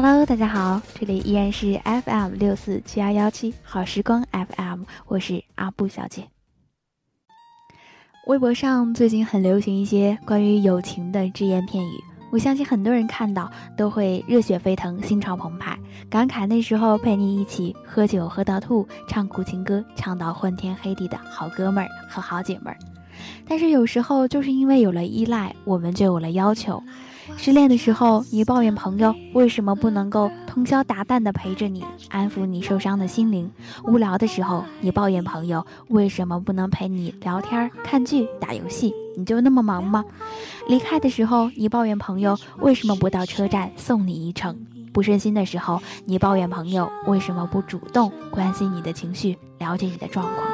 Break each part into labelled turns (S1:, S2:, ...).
S1: Hello，大家好，这里依然是 FM 六四七幺幺七好时光 FM，我是阿布小姐。微博上最近很流行一些关于友情的只言片语，我相信很多人看到都会热血沸腾、心潮澎湃，感慨那时候陪你一起喝酒喝到吐、唱苦情歌唱到昏天黑地的好哥们儿和好姐们儿。但是有时候就是因为有了依赖，我们就有了要求。失恋的时候，你抱怨朋友为什么不能够通宵达旦的陪着你，安抚你受伤的心灵；无聊的时候，你抱怨朋友为什么不能陪你聊天、看剧、打游戏？你就那么忙吗？离开的时候，你抱怨朋友为什么不到车站送你一程？不顺心的时候，你抱怨朋友为什么不主动关心你的情绪，了解你的状况？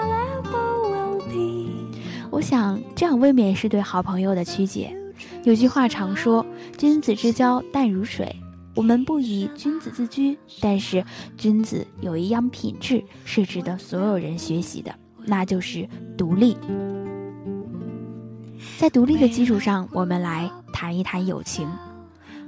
S1: 我想，这样未免是对好朋友的曲解。有句话常说：“君子之交淡如水。”我们不以君子自居，但是君子有一样品质是值得所有人学习的，那就是独立。在独立的基础上，我们来谈一谈友情。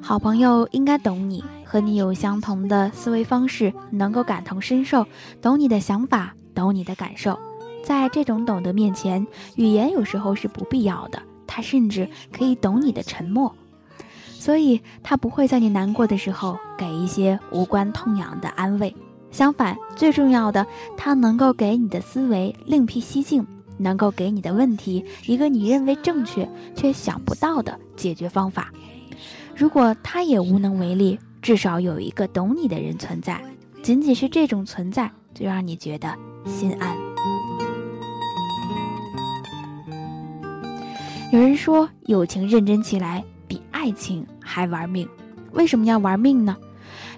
S1: 好朋友应该懂你，和你有相同的思维方式，能够感同身受，懂你的想法，懂你的感受。在这种懂得面前，语言有时候是不必要的。他甚至可以懂你的沉默，所以他不会在你难过的时候给一些无关痛痒的安慰。相反，最重要的，他能够给你的思维另辟蹊径，能够给你的问题一个你认为正确却想不到的解决方法。如果他也无能为力，至少有一个懂你的人存在，仅仅是这种存在就让你觉得心安。有人说，友情认真起来比爱情还玩命。为什么要玩命呢？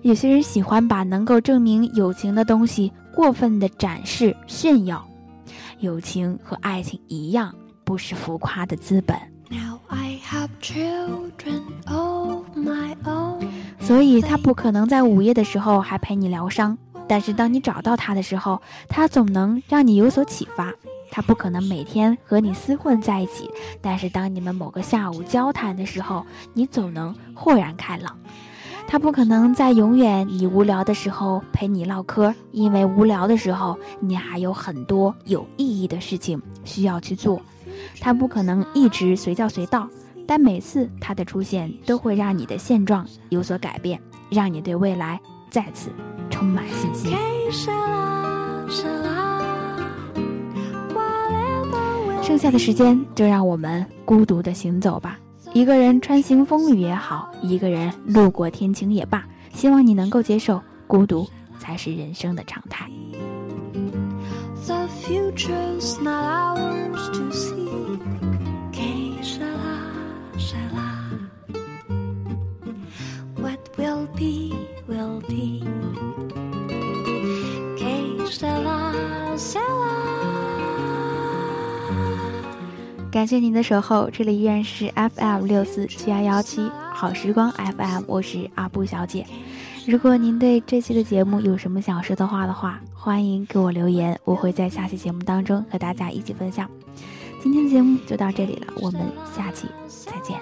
S1: 有些人喜欢把能够证明友情的东西过分的展示炫耀。友情和爱情一样，不是浮夸的资本。所以，他不可能在午夜的时候还陪你疗伤。但是，当你找到他的时候，他总能让你有所启发。他不可能每天和你厮混在一起，但是当你们某个下午交谈的时候，你总能豁然开朗。他不可能在永远你无聊的时候陪你唠嗑，因为无聊的时候你还有很多有意义的事情需要去做。他不可能一直随叫随到，但每次他的出现都会让你的现状有所改变，让你对未来再次充满信心。剩下的时间，就让我们孤独的行走吧。一个人穿行风雨也好，一个人路过天晴也罢，希望你能够接受，孤独才是人生的常态。The future's not ours to see. 感谢您的守候，这里依然是 FM 六四七幺幺七好时光 FM，我是阿布小姐。如果您对这期的节目有什么想说的话的话，欢迎给我留言，我会在下期节目当中和大家一起分享。今天的节目就到这里了，我们下期再见。